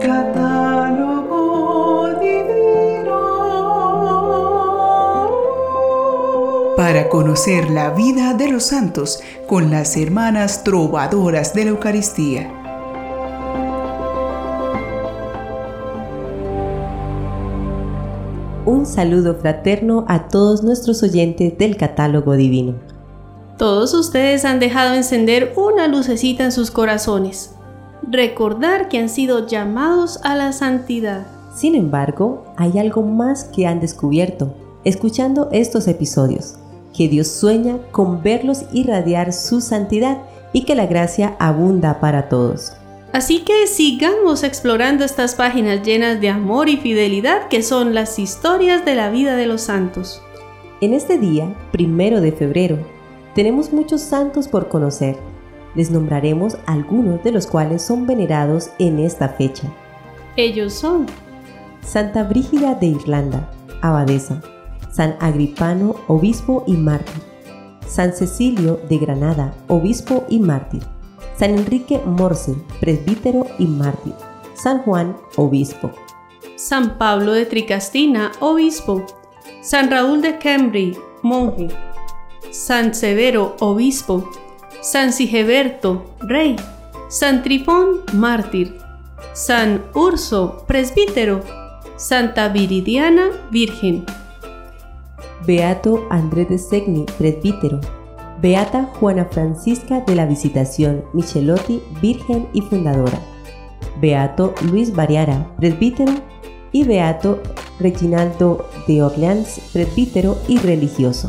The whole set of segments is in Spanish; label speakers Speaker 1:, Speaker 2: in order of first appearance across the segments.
Speaker 1: Catálogo divino. Para conocer la vida de los santos con las hermanas trovadoras de la Eucaristía.
Speaker 2: Un saludo fraterno a todos nuestros oyentes del catálogo divino.
Speaker 3: Todos ustedes han dejado encender una lucecita en sus corazones. Recordar que han sido llamados a la santidad.
Speaker 2: Sin embargo, hay algo más que han descubierto escuchando estos episodios, que Dios sueña con verlos irradiar su santidad y que la gracia abunda para todos.
Speaker 3: Así que sigamos explorando estas páginas llenas de amor y fidelidad que son las historias de la vida de los santos.
Speaker 2: En este día, primero de febrero, tenemos muchos santos por conocer. Les nombraremos algunos de los cuales son venerados en esta fecha.
Speaker 3: Ellos son
Speaker 2: Santa Brígida de Irlanda, abadesa. San Agripano, obispo y mártir. San Cecilio de Granada, obispo y mártir. San Enrique Morse, presbítero y mártir. San Juan, obispo.
Speaker 3: San Pablo de Tricastina, obispo. San Raúl de Cambridge, monje. San Severo, obispo. San Sigeberto, rey. San Trifón, mártir. San Urso, presbítero. Santa Viridiana, virgen.
Speaker 2: Beato Andrés de Segni, presbítero. Beata Juana Francisca de la Visitación Michelotti, Virgen y Fundadora. Beato Luis Variara, presbítero. Y Beato Reginaldo de Orleans, presbítero y religioso.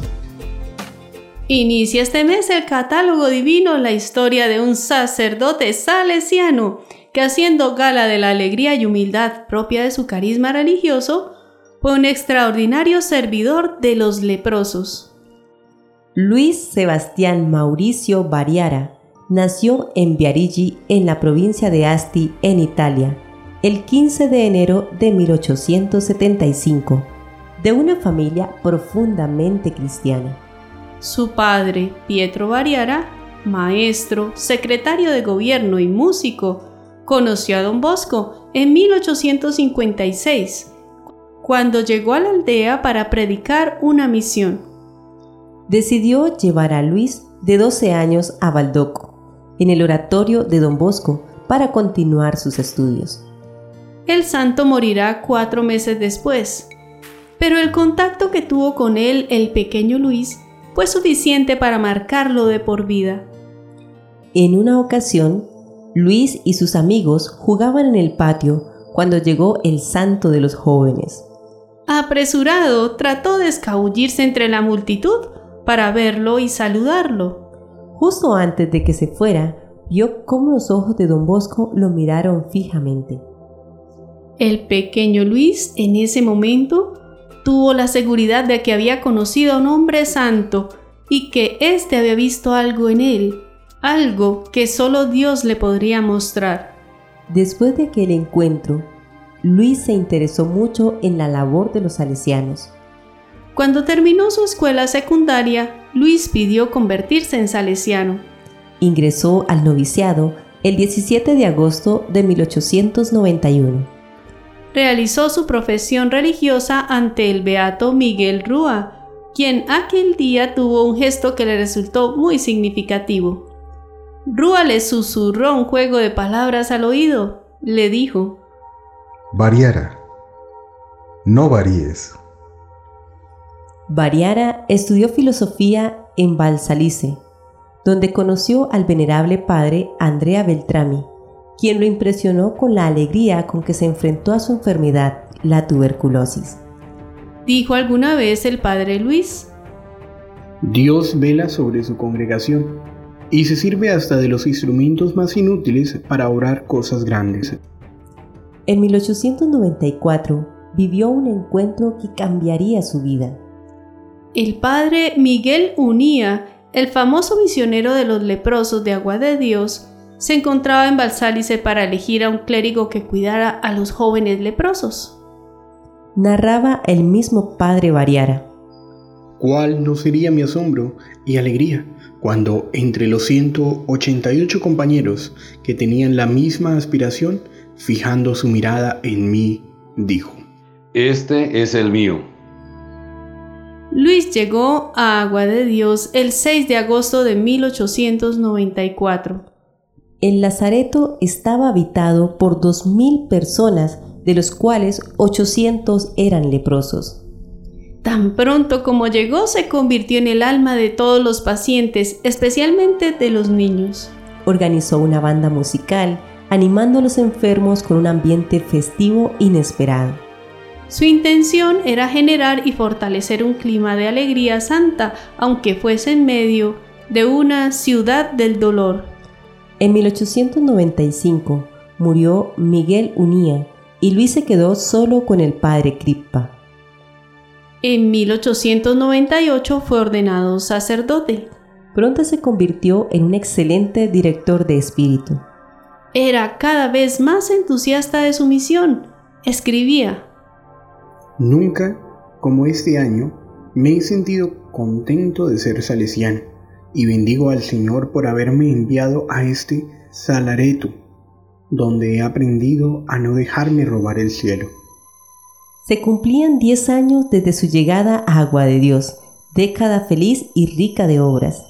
Speaker 3: Inicia este mes el catálogo divino la historia de un sacerdote salesiano que haciendo gala de la alegría y humildad propia de su carisma religioso, fue un extraordinario servidor de los leprosos.
Speaker 2: Luis Sebastián Mauricio Variara nació en Viarigi, en la provincia de Asti, en Italia, el 15 de enero de 1875, de una familia profundamente cristiana.
Speaker 3: Su padre, Pietro Variara, maestro, secretario de gobierno y músico, conoció a don Bosco en 1856, cuando llegó a la aldea para predicar una misión
Speaker 2: decidió llevar a Luis de 12 años a Baldoco, en el oratorio de Don Bosco, para continuar sus estudios.
Speaker 3: El santo morirá cuatro meses después, pero el contacto que tuvo con él el pequeño Luis fue suficiente para marcarlo de por vida.
Speaker 2: En una ocasión, Luis y sus amigos jugaban en el patio cuando llegó el santo de los jóvenes.
Speaker 3: Apresurado, trató de escabullirse entre la multitud para verlo y saludarlo.
Speaker 2: Justo antes de que se fuera, vio cómo los ojos de don Bosco lo miraron fijamente.
Speaker 3: El pequeño Luis en ese momento tuvo la seguridad de que había conocido a un hombre santo y que éste había visto algo en él, algo que solo Dios le podría mostrar.
Speaker 2: Después de aquel encuentro, Luis se interesó mucho en la labor de los salesianos
Speaker 3: cuando terminó su escuela secundaria, Luis pidió convertirse en salesiano.
Speaker 2: Ingresó al noviciado el 17 de agosto de 1891.
Speaker 3: Realizó su profesión religiosa ante el beato Miguel Rúa, quien aquel día tuvo un gesto que le resultó muy significativo. Rúa le susurró un juego de palabras al oído. Le dijo,
Speaker 4: Variara, no varíes.
Speaker 2: Variara estudió filosofía en Valsalice, donde conoció al venerable padre Andrea Beltrami, quien lo impresionó con la alegría con que se enfrentó a su enfermedad, la tuberculosis.
Speaker 3: Dijo alguna vez el padre Luis.
Speaker 5: Dios vela sobre su congregación y se sirve hasta de los instrumentos más inútiles para orar cosas grandes.
Speaker 2: En 1894 vivió un encuentro que cambiaría su vida.
Speaker 3: El padre Miguel Unía, el famoso misionero de los leprosos de Agua de Dios, se encontraba en Balsálice para elegir a un clérigo que cuidara a los jóvenes leprosos.
Speaker 2: Narraba el mismo padre Variara.
Speaker 5: ¿Cuál no sería mi asombro y alegría cuando entre los 188 compañeros que tenían la misma aspiración fijando su mirada en mí, dijo,
Speaker 6: Este es el mío.
Speaker 3: Luis llegó a Agua de Dios el 6 de agosto de 1894.
Speaker 2: El Lazareto estaba habitado por 2.000 personas, de los cuales 800 eran leprosos.
Speaker 3: Tan pronto como llegó se convirtió en el alma de todos los pacientes, especialmente de los niños.
Speaker 2: Organizó una banda musical, animando a los enfermos con un ambiente festivo inesperado.
Speaker 3: Su intención era generar y fortalecer un clima de alegría santa, aunque fuese en medio de una ciudad del dolor.
Speaker 2: En 1895 murió Miguel Unía y Luis se quedó solo con el padre Crippa.
Speaker 3: En 1898 fue ordenado sacerdote.
Speaker 2: Pronto se convirtió en un excelente director de espíritu.
Speaker 3: Era cada vez más entusiasta de su misión. Escribía,
Speaker 5: Nunca, como este año, me he sentido contento de ser salesiano y bendigo al Señor por haberme enviado a este Salareto, donde he aprendido a no dejarme robar el cielo.
Speaker 2: Se cumplían 10 años desde su llegada a Agua de Dios, década feliz y rica de obras.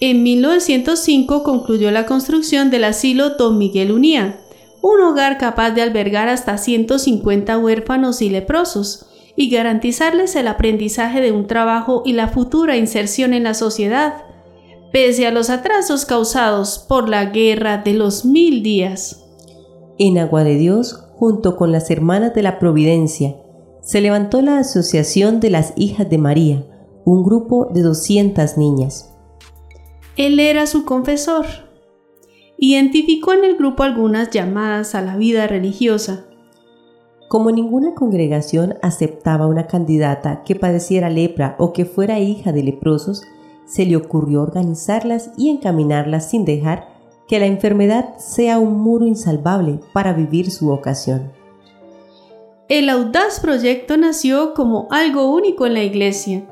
Speaker 3: En 1905 concluyó la construcción del asilo Don Miguel Unía, un hogar capaz de albergar hasta 150 huérfanos y leprosos y garantizarles el aprendizaje de un trabajo y la futura inserción en la sociedad, pese a los atrasos causados por la guerra de los mil días.
Speaker 2: En Agua de Dios, junto con las Hermanas de la Providencia, se levantó la Asociación de las Hijas de María, un grupo de 200 niñas.
Speaker 3: Él era su confesor. Identificó en el grupo algunas llamadas a la vida religiosa.
Speaker 2: Como ninguna congregación aceptaba una candidata que padeciera lepra o que fuera hija de leprosos, se le ocurrió organizarlas y encaminarlas sin dejar que la enfermedad sea un muro insalvable para vivir su vocación.
Speaker 3: El audaz proyecto nació como algo único en la iglesia,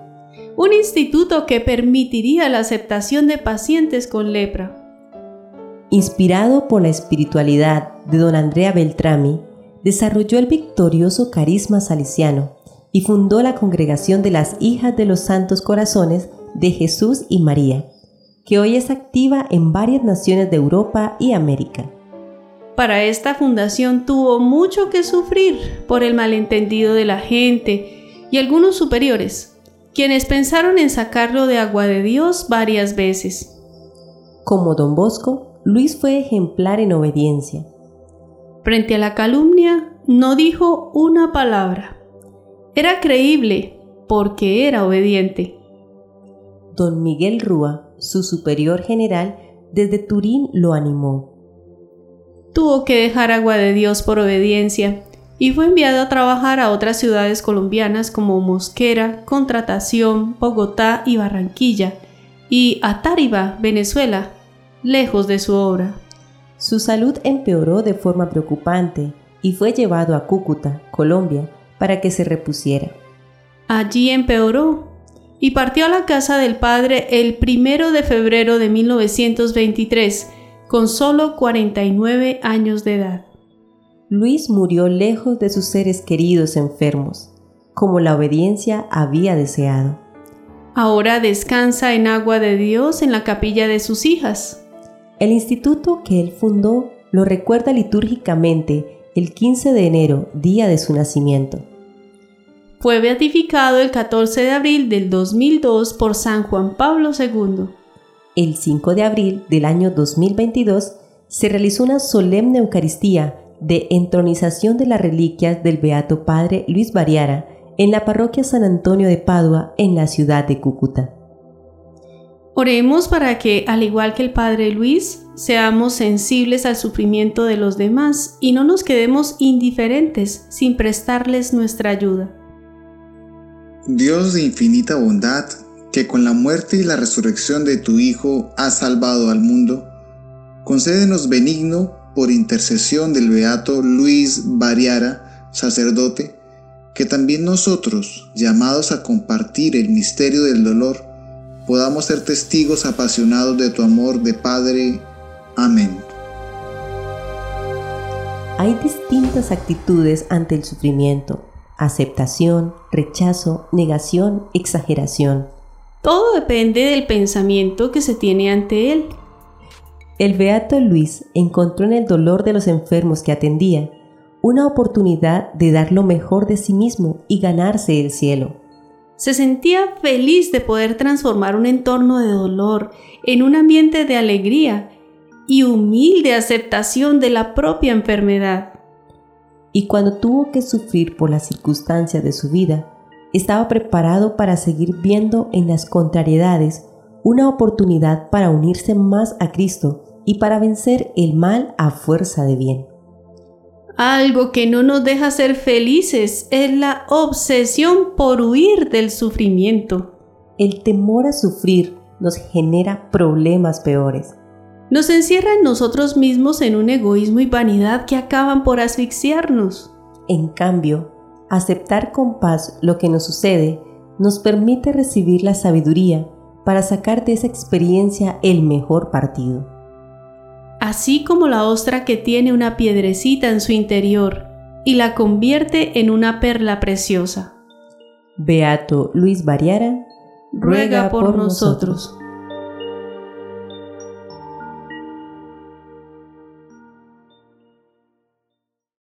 Speaker 3: un instituto que permitiría la aceptación de pacientes con lepra.
Speaker 2: Inspirado por la espiritualidad de don Andrea Beltrami, desarrolló el victorioso carisma salesiano y fundó la Congregación de las Hijas de los Santos Corazones de Jesús y María, que hoy es activa en varias naciones de Europa y América.
Speaker 3: Para esta fundación tuvo mucho que sufrir por el malentendido de la gente y algunos superiores, quienes pensaron en sacarlo de agua de Dios varias veces.
Speaker 2: Como don Bosco, Luis fue ejemplar en obediencia.
Speaker 3: Frente a la calumnia, no dijo una palabra. Era creíble porque era obediente.
Speaker 2: Don Miguel Rúa, su superior general, desde Turín lo animó.
Speaker 3: Tuvo que dejar agua de Dios por obediencia y fue enviado a trabajar a otras ciudades colombianas como Mosquera, Contratación, Bogotá y Barranquilla, y a Táriba, Venezuela, lejos de su obra.
Speaker 2: Su salud empeoró de forma preocupante y fue llevado a Cúcuta, Colombia, para que se repusiera.
Speaker 3: Allí empeoró y partió a la casa del padre el primero de febrero de 1923, con solo 49 años de edad.
Speaker 2: Luis murió lejos de sus seres queridos enfermos, como la obediencia había deseado.
Speaker 3: Ahora descansa en agua de Dios en la capilla de sus hijas.
Speaker 2: El instituto que él fundó lo recuerda litúrgicamente el 15 de enero, día de su nacimiento.
Speaker 3: Fue beatificado el 14 de abril del 2002 por San Juan Pablo II.
Speaker 2: El 5 de abril del año 2022 se realizó una solemne Eucaristía de entronización de las reliquias del Beato Padre Luis Variara en la parroquia San Antonio de Padua en la ciudad de Cúcuta.
Speaker 3: Oremos para que, al igual que el Padre Luis, seamos sensibles al sufrimiento de los demás y no nos quedemos indiferentes sin prestarles nuestra ayuda.
Speaker 7: Dios de infinita bondad, que con la muerte y la resurrección de tu Hijo has salvado al mundo, concédenos benigno por intercesión del Beato Luis Variara, sacerdote, que también nosotros, llamados a compartir el misterio del dolor, podamos ser testigos apasionados de tu amor de Padre. Amén.
Speaker 2: Hay distintas actitudes ante el sufrimiento, aceptación, rechazo, negación, exageración.
Speaker 3: Todo depende del pensamiento que se tiene ante él.
Speaker 2: El beato Luis encontró en el dolor de los enfermos que atendía una oportunidad de dar lo mejor de sí mismo y ganarse el cielo.
Speaker 3: Se sentía feliz de poder transformar un entorno de dolor en un ambiente de alegría y humilde aceptación de la propia enfermedad.
Speaker 2: Y cuando tuvo que sufrir por las circunstancias de su vida, estaba preparado para seguir viendo en las contrariedades una oportunidad para unirse más a Cristo y para vencer el mal a fuerza de bien.
Speaker 3: Algo que no nos deja ser felices es la obsesión por huir del sufrimiento.
Speaker 2: El temor a sufrir nos genera problemas peores.
Speaker 3: Nos encierra en nosotros mismos en un egoísmo y vanidad que acaban por asfixiarnos.
Speaker 2: En cambio, aceptar con paz lo que nos sucede nos permite recibir la sabiduría para sacar de esa experiencia el mejor partido.
Speaker 3: Así como la ostra que tiene una piedrecita en su interior y la convierte en una perla preciosa.
Speaker 2: Beato Luis Variara,
Speaker 3: ruega por nosotros.